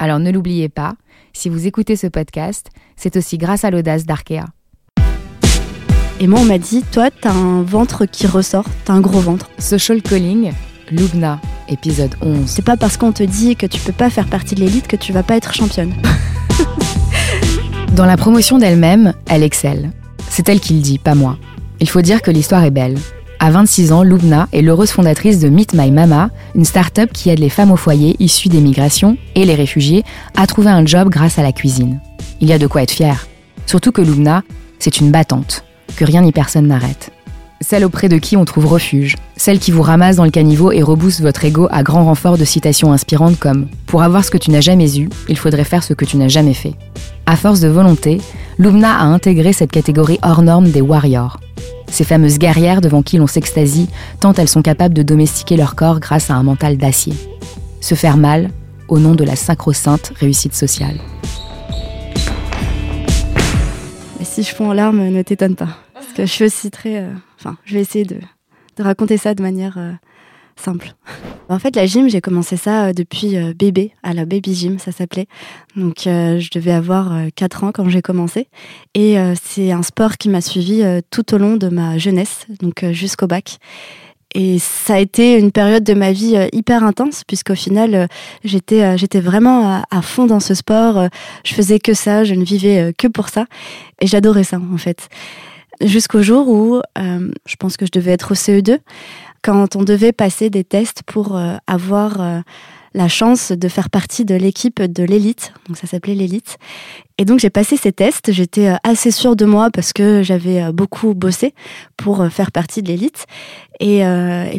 Alors ne l'oubliez pas, si vous écoutez ce podcast, c'est aussi grâce à l'audace d'Arkea. Et moi, on m'a dit, toi, t'as un ventre qui ressort, t'as un gros ventre. Social Calling, Lubna, épisode 11. C'est pas parce qu'on te dit que tu peux pas faire partie de l'élite que tu vas pas être championne. Dans la promotion d'elle-même, elle excelle. C'est elle qui le dit, pas moi. Il faut dire que l'histoire est belle. À 26 ans, Lubna est l'heureuse fondatrice de Meet My Mama, une start-up qui aide les femmes au foyer issues des migrations et les réfugiés à trouver un job grâce à la cuisine. Il y a de quoi être fier. Surtout que Lubna, c'est une battante que rien ni personne n'arrête. Celle auprès de qui on trouve refuge, celle qui vous ramasse dans le caniveau et rebooste votre ego à grand renfort de citations inspirantes comme Pour avoir ce que tu n'as jamais eu, il faudrait faire ce que tu n'as jamais fait. À force de volonté, Lumna a intégré cette catégorie hors norme des warriors. Ces fameuses guerrières devant qui l'on s'extasie tant elles sont capables de domestiquer leur corps grâce à un mental d'acier. Se faire mal au nom de la sacro-sainte réussite sociale si je fonds en larmes, ne t'étonne pas. Parce que je suis aussi très. Euh, vais essayer de, raconter ça de manière euh, simple. En fait, la gym, j'ai commencé ça euh, depuis bébé, à la baby gym, ça s'appelait. Donc, je devais avoir 4 ans quand j'ai commencé. Et c'est un sport qui m'a suivi tout au long de ma jeunesse, donc jusqu'au bac. Et ça a été une période de ma vie euh, hyper intense, puisqu'au final, euh, j'étais, euh, j'étais vraiment à, fond dans ce sport. Je faisais que ça, je ne vivais que pour ça. Et j'adorais ça, en fait. Jusqu'au jour où, je pense que je devais être au CE2, quand on devait passer des tests pour avoir la chance de faire partie de l'équipe de l'élite. Donc ça s'appelait l'élite. Et donc j'ai passé ces tests. J'étais euh, assez sûre de moi parce que j'avais euh, beaucoup bossé pour euh, faire partie de l'élite. Et,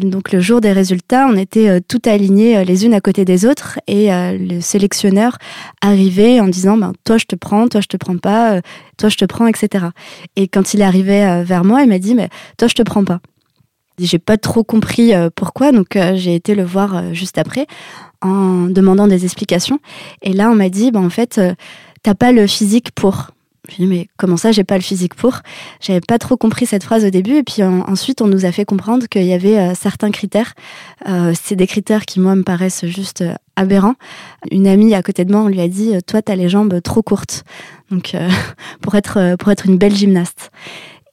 donc le jour des résultats, on était tout alignés les unes à côté des autres et le sélectionneur arrivait en disant ben, toi je te prends, toi je te prends pas, toi je te prends, etc. Et quand il arrivé vers moi, il m'a dit mais toi je te prends pas. J'ai pas trop compris pourquoi, donc j'ai été le voir juste après en demandant des explications. Et là, on m'a dit, bah, en fait, euh, t'as pas le physique pour. Je dit, mais comment ça, j'ai pas le physique pour? J'avais pas trop compris cette phrase au début. Et puis ensuite, on nous a fait comprendre qu'il y avait euh, certains critères. Euh, c'est des critères qui, moi, me paraissent juste aberrants. Une amie à côté de moi, on lui a dit, toi, t'as les jambes trop courtes. Donc, pour, être, pour être une belle gymnaste.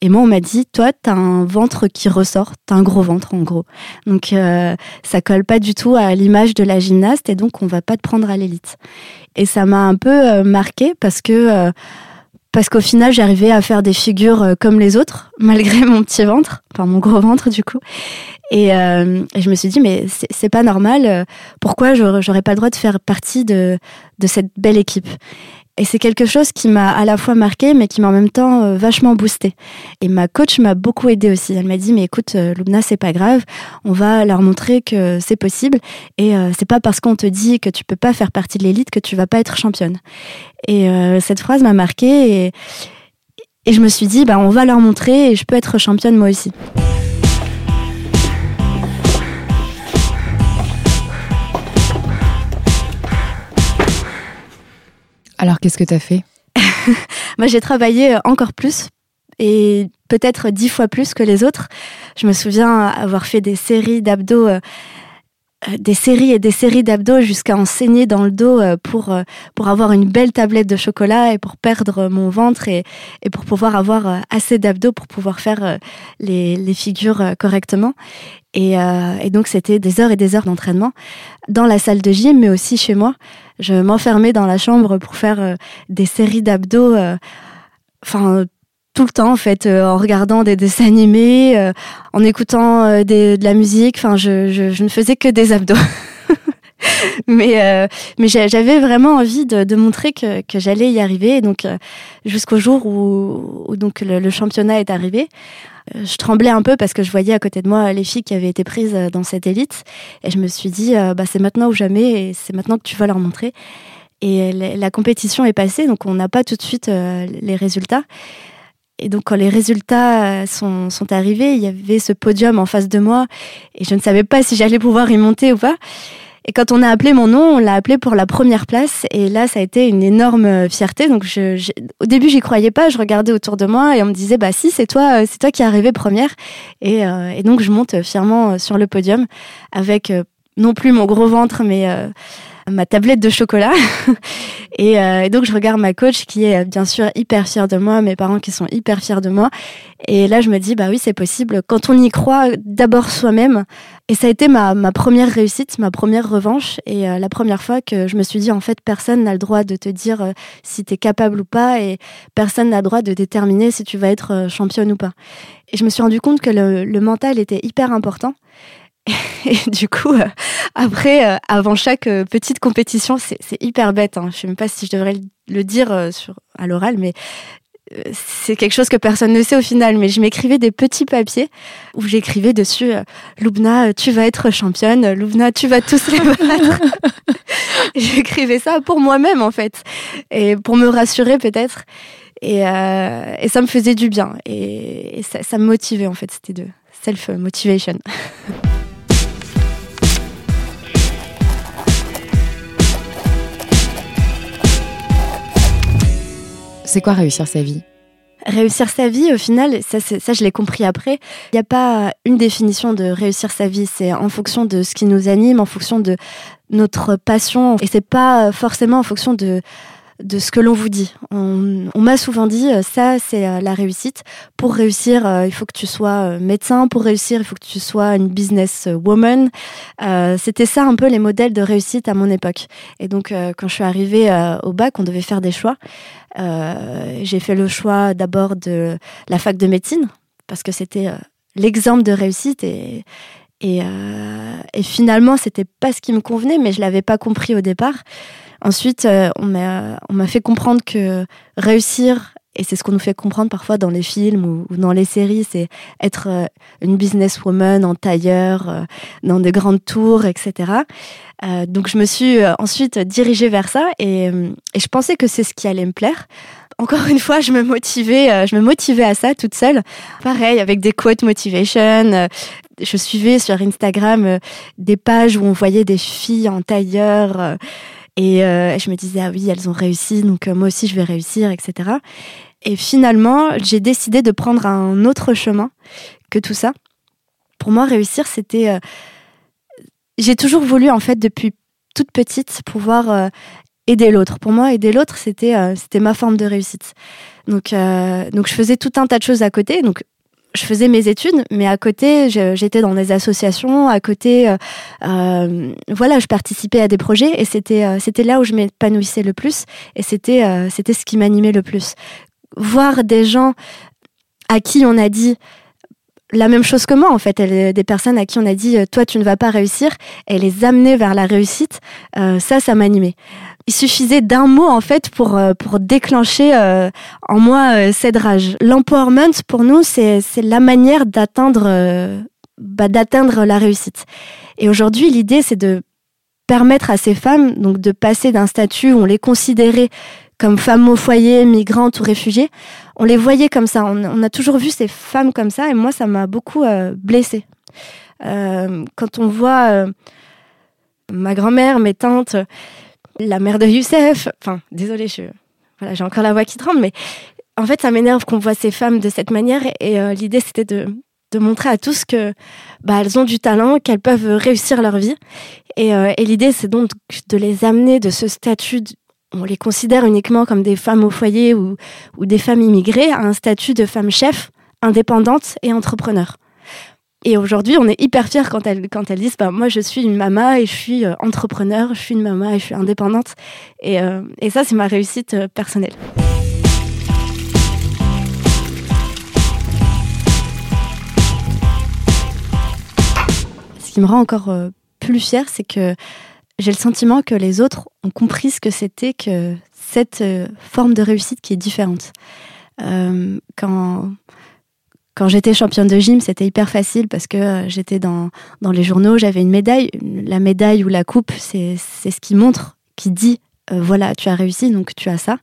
Et moi, on m'a dit, toi, t'as un ventre qui ressort, t'as un gros ventre en gros. Donc, euh, ça colle pas du tout à l'image de la gymnaste et donc on va pas te prendre à l'élite. Et ça m'a un peu euh, marqué parce que euh, parce qu'au final, j'arrivais à faire des figures euh, comme les autres, malgré mon petit ventre, enfin mon gros ventre du coup. Et, et je me suis dit, mais c'est pas normal. Pourquoi j'aurais pas le droit de faire partie de de cette belle équipe? Et c'est quelque chose qui m'a à la fois marqué, mais qui m'a en même temps euh, vachement boosté. Et ma coach m'a beaucoup aidé aussi. Elle m'a dit, mais écoute, euh, Lubna, c'est pas grave. On va leur montrer que c'est possible. Et euh, c'est pas parce qu'on te dit que tu peux pas faire partie de l'élite que tu vas pas être championne. Et cette phrase m'a marqué et, et je me suis dit, bah, on va leur montrer et je peux être championne moi aussi. Alors, qu'est-ce que tu as fait? Moi, j'ai travaillé euh, encore plus et peut-être dix fois plus que les autres. Je me souviens avoir fait des séries d'abdos, euh, euh, des séries et des séries d'abdos jusqu'à en saigner dans le dos pour, pour avoir une belle tablette de chocolat et pour perdre mon ventre et, et pour pouvoir avoir assez d'abdos pour pouvoir faire les, les figures correctement. Et, et donc, c'était des heures et des heures d'entraînement dans la salle de gym, mais aussi chez moi je m'enfermais dans la chambre pour faire euh, des séries d'abdos. Euh, enfin, tout le temps en fait, euh, en regardant des dessins animés, en écoutant de la musique. Enfin, je, ne faisais que des abdos. mais mais j'avais vraiment envie de, montrer que, j'allais y arriver. Donc jusqu'au jour où, donc le, championnat est arrivé, je tremblais un peu parce que je voyais à côté de moi les filles qui avaient été prises dans cette élite. Et je me suis dit, bah, c'est maintenant ou jamais, et c'est maintenant que tu vas leur montrer. Et la compétition est passée, donc on n'a pas tout de suite les résultats. Et donc quand les résultats sont, sont arrivés, il y avait ce podium en face de moi et je ne savais pas si j'allais pouvoir y monter ou pas. Et quand on a appelé mon nom, on l'a appelé pour la première place. Et là, ça a été une énorme fierté. Donc, je, au début, j'y croyais pas. Je regardais autour de moi et on me disait, bah si, c'est toi, c'est toi qui es arrivée première. Et, euh, et, donc, je monte fièrement sur le podium avec euh, non plus mon gros ventre, mais euh, ma tablette de chocolat. Euh, et, donc, je regarde ma coach qui est bien sûr hyper fière de moi, mes parents qui sont hyper fiers de moi. Et là, je me dis, bah oui, c'est possible. Quand on y croit, d'abord soi-même. Et ça a été ma, ma première réussite, ma première revanche. Et euh, la première fois que je me suis dit, en fait, personne n'a le droit de te dire euh, si tu es capable ou pas. Et personne n'a le droit de déterminer si tu vas être championne ou pas. Et je me suis rendu compte que le, le mental était hyper important. Et du coup, euh, après, euh, avant chaque euh, petite compétition, c'est hyper bête. Hein. Je sais même pas si je devrais le dire à l'oral, mais c'est quelque chose que personne ne sait au final. Mais je m'écrivais des petits papiers où j'écrivais dessus Loubna, tu vas être championne. Loubna, tu vas tous les battre. J'écrivais ça pour moi-même en fait, et pour me rassurer peut-être. Et, ça me faisait du bien et, ça, me motivait en fait. C'était de self C'est quoi réussir sa vie? Réussir sa vie, au final, ça, ça je l'ai compris après, il n'y a pas une définition de réussir sa vie, c'est en fonction de ce qui nous anime, en fonction de notre passion, et c'est pas forcément en fonction de de ce que l'on vous dit. On, m'a souvent dit, euh, ça c'est euh, la réussite. Pour réussir, euh, il faut que tu sois médecin. Pour réussir, il faut que tu sois une business woman. C'était ça un peu les modèles de réussite à mon époque. Et donc, quand je suis arrivée au bac, on devait faire des choix. J'ai fait le choix d'abord de la fac de médecine, parce que c'était l'exemple de réussite et, et, et finalement, c'était pas ce qui me convenait, mais je l'avais pas compris au départ. Ensuite, euh, on m'a fait comprendre que réussir, et c'est ce qu'on nous fait comprendre parfois dans les films ou, dans les séries, c'est être euh, une businesswoman en tailleur, euh, dans des grandes tours, etc. donc je me suis ensuite dirigée vers ça et, et je pensais que c'est ce qui allait me plaire encore une fois, je me motivais, je me motivais à ça toute seule. Pareil, avec des quotes motivation. Je suivais sur Instagram des pages où on voyait des filles en tailleur et euh, je me disais, ah oui, elles ont réussi, donc euh, moi aussi je vais réussir, etc. Et finalement, j'ai décidé de prendre un autre chemin que tout ça. Pour moi, réussir, c'était... Euh, j'ai toujours voulu, en fait, depuis toute petite, pouvoir aider l'autre. Pour moi, aider l'autre, c'était ma forme de réussite. Donc, donc, je faisais tout un tas de choses à côté. Donc, je faisais mes études, mais à côté, j'étais dans des associations. À côté, euh, euh, voilà, je participais à des projets et c'était euh, là où je m'épanouissais le plus et c'était ce qui m'animait le plus. Voir des gens à qui on a dit la même chose que moi en fait, des personnes à qui on a dit toi tu ne vas pas réussir et les amener vers la réussite, ça ça m'animait il suffisait d'un mot en fait pour euh, pour déclencher euh, en moi euh, cette rage. L'empowerment pour nous c'est c'est la manière d'atteindre bah, d'atteindre la réussite. Et aujourd'hui l'idée c'est de permettre à ces femmes donc de passer d'un statut où on les considérait comme femmes au foyer, migrantes ou réfugiées, on les voyait comme ça. On, a toujours vu ces femmes comme ça et moi ça m'a beaucoup blessée. quand on voit ma grand-mère, mes tantes la mère de Youssef. Enfin, désolée, je, voilà, j'ai encore la voix qui tremble, mais en fait, ça m'énerve qu'on voit ces femmes de cette manière. Et euh, l'idée, c'était de, montrer à tous que bah, elles ont du talent, qu'elles peuvent réussir leur vie. Euh, et l'idée, c'est donc de les amener de ce statut. On les considère uniquement comme des femmes au foyer ou, des femmes immigrées à un statut de femme chef, indépendante et entrepreneur. Et aujourd'hui, on est hyper fiers quand elles, quand elles disent bah, Moi, je suis une maman et je suis euh, entrepreneur, je suis une maman et je suis indépendante. Et, euh, et ça, c'est ma réussite euh, personnelle. Ce qui me rend encore plus fière, c'est que j'ai le sentiment que les autres ont compris ce que c'était que cette forme de réussite qui est différente. quand quand j'étais championne de gym, c'était hyper facile parce que euh, j'étais dans, dans les journaux, j'avais une médaille. La médaille ou la coupe, c'est ce qui montre, qui dit euh, voilà, tu as réussi, donc tu as ça.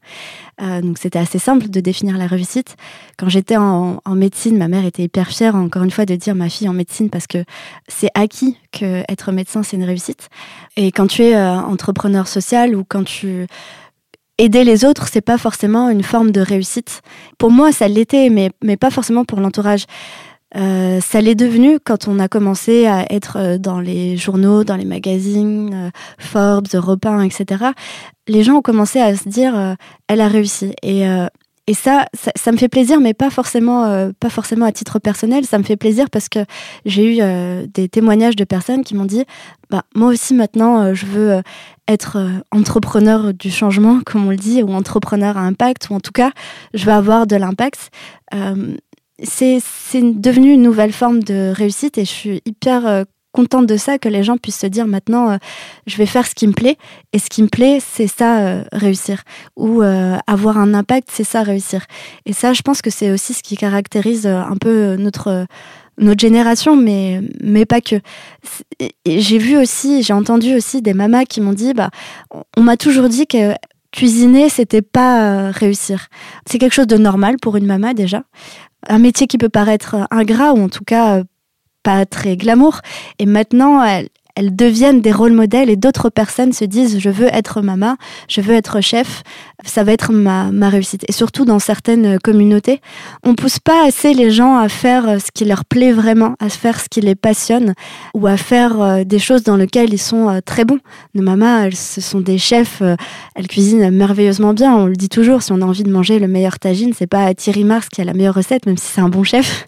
Euh, donc c'était assez simple de définir la réussite. Quand j'étais en, médecine, ma mère était hyper fière, encore une fois, de dire ma fille en médecine parce que c'est acquis que être médecin c'est une réussite. Et quand tu es entrepreneur social ou quand tu aider les autres, c'est pas forcément une forme de réussite. Pour moi, ça l'était, mais, mais pas forcément pour l'entourage. Euh, ça l'est devenu quand on a commencé à être euh, dans les journaux, dans les magazines, euh, Forbes, Europe 1, etc. Les gens ont commencé à se dire, elle a réussi. Et, et ça, ça, me fait plaisir, mais pas forcément, pas forcément à titre personnel. Ça me fait plaisir parce que j'ai eu des témoignages de personnes qui m'ont dit, bah, moi aussi maintenant, je veux être entrepreneur du changement, comme on le dit, ou entrepreneur à impact, ou en tout cas, je veux avoir de l'impact c'est devenu une nouvelle forme de réussite et je suis hyper euh, contente de ça, que les gens puissent se dire maintenant, euh, je vais faire ce qui me plaît. Et ce qui me plaît, c'est ça, euh, réussir. Ou avoir un impact, c'est ça, réussir. Et ça, je pense que c'est aussi ce qui caractérise un peu notre notre génération, mais, mais pas que. J'ai vu aussi, j'ai entendu aussi des mamas qui m'ont dit, bah, on m'a toujours dit que cuisiner, c'était pas réussir. C'est quelque chose de normal pour une maman déjà un métier qui peut paraître ingrat ou en tout cas euh, pas très glamour. Et maintenant, elle, elles deviennent des rôles modèles et d'autres personnes se disent je veux être maman, je veux être chef, ça va être ma, ma réussite. Et surtout dans certaines communautés, on pousse pas assez les gens à faire ce qui leur plaît vraiment, à faire ce qui les passionne ou à faire euh, des choses dans lesquelles ils sont euh, très bons. Nos mamans, elles, ce sont des chefs, euh, elles cuisinent merveilleusement bien. On le dit toujours, si on a envie de manger le meilleur tagine, c'est pas Thierry Mars qui a la meilleure recette, même si c'est un bon chef.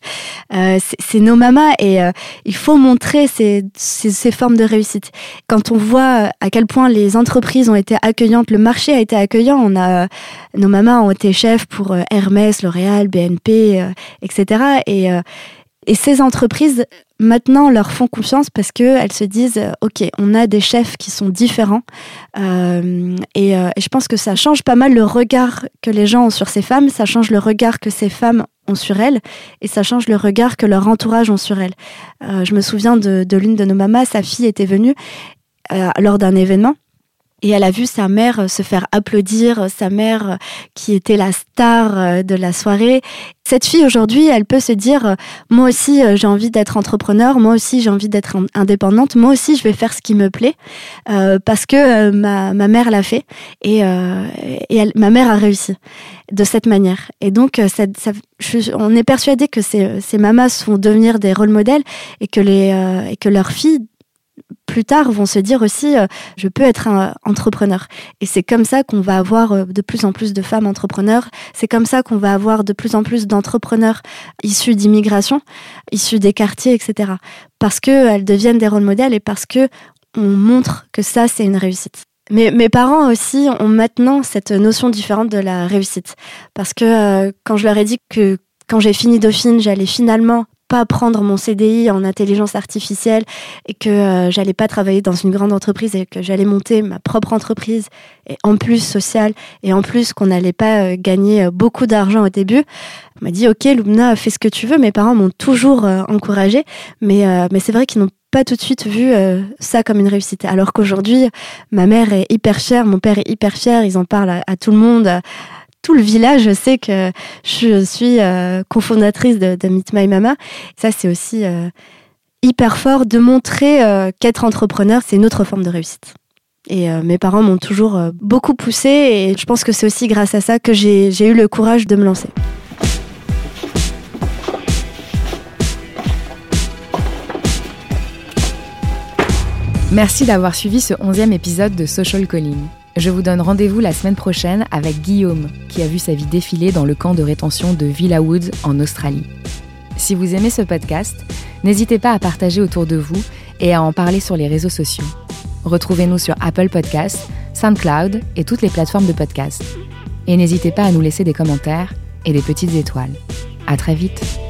c'est nos mamas et il faut montrer ces, ces, ces formes de réussite. Quand on voit euh, à quel point les entreprises ont été accueillantes, le marché a été accueillant, on a, euh, nos mamans ont été chefs pour euh, Hermès, L'Oréal, BNP, etc. Et, et ces entreprises, maintenant, leur font confiance parce qu'elles se disent, OK, on a des chefs qui sont différents. et, et, je pense que ça change pas mal le regard que les gens ont sur ces femmes, ça change le regard que ces femmes ont sur elles et ça change le regard que leur entourage ont sur elles. Euh, je me souviens de, l'une de nos mamas, sa fille était venue euh, lors d'un événement et elle a vu sa mère se faire applaudir, sa mère qui était la star euh, de la soirée. Cette fille aujourd'hui, elle peut se dire, euh, moi aussi euh, j'ai envie d'être entrepreneur, moi aussi j'ai envie d'être indépendante, moi aussi je vais faire ce qui me plaît parce que ma, ma mère l'a fait et, et elle, ma mère a réussi de cette manière. Et donc, ça, ça, on est persuadé que ces, ces mamas vont devenir des rôles modèles et que, les, et que leurs filles plus tard vont se dire aussi euh, je peux être un entrepreneur. Et c'est comme ça qu'on va avoir euh, de plus en plus de femmes entrepreneurs. C'est comme ça qu'on va avoir de plus en plus d'entrepreneurs issus d'immigration issus des quartiers etc parce que elles deviennent des rôles modèles et parce que on montre que ça c'est une réussite. Mais mes parents aussi ont maintenant cette notion différente de la réussite. Parce que euh, quand je leur ai dit que quand j'ai fini Dauphine, j'allais finalement pas prendre mon CDI en intelligence artificielle et que euh, j'allais pas travailler dans une grande entreprise et que j'allais monter ma propre entreprise et en plus sociale et en plus qu'on n'allait pas euh, gagner euh, beaucoup d'argent au début. On m'a dit OK Lumna, fais ce que tu veux. Mes parents m'ont toujours encouragé mais mais c'est vrai qu'ils n'ont pas tout de suite vu ça comme une réussite. Alors qu'aujourd'hui, ma mère est hyper chère, mon père est hyper fier, ils en parlent à tout le monde, tout le village sait que je suis euh, cofondatrice de, Meet My Mama. Ça, c'est aussi euh, hyper fort de montrer euh, qu'être entrepreneur, c'est une autre forme de réussite. Et mes parents m'ont toujours beaucoup poussé et je pense que c'est aussi grâce à ça que j'ai eu le courage de me lancer. Merci d'avoir suivi ce onzième épisode de Social Calling. Je vous donne rendez-vous la semaine prochaine avec Guillaume, qui a vu sa vie défiler dans le camp de rétention de Villa Woods en Australie. Si vous aimez ce podcast, n'hésitez pas à partager autour de vous et à en parler sur les réseaux sociaux. Retrouvez-nous sur Apple Podcasts, SoundCloud et toutes les plateformes de podcast. Et n'hésitez pas à nous laisser des commentaires et des petites étoiles. À très vite!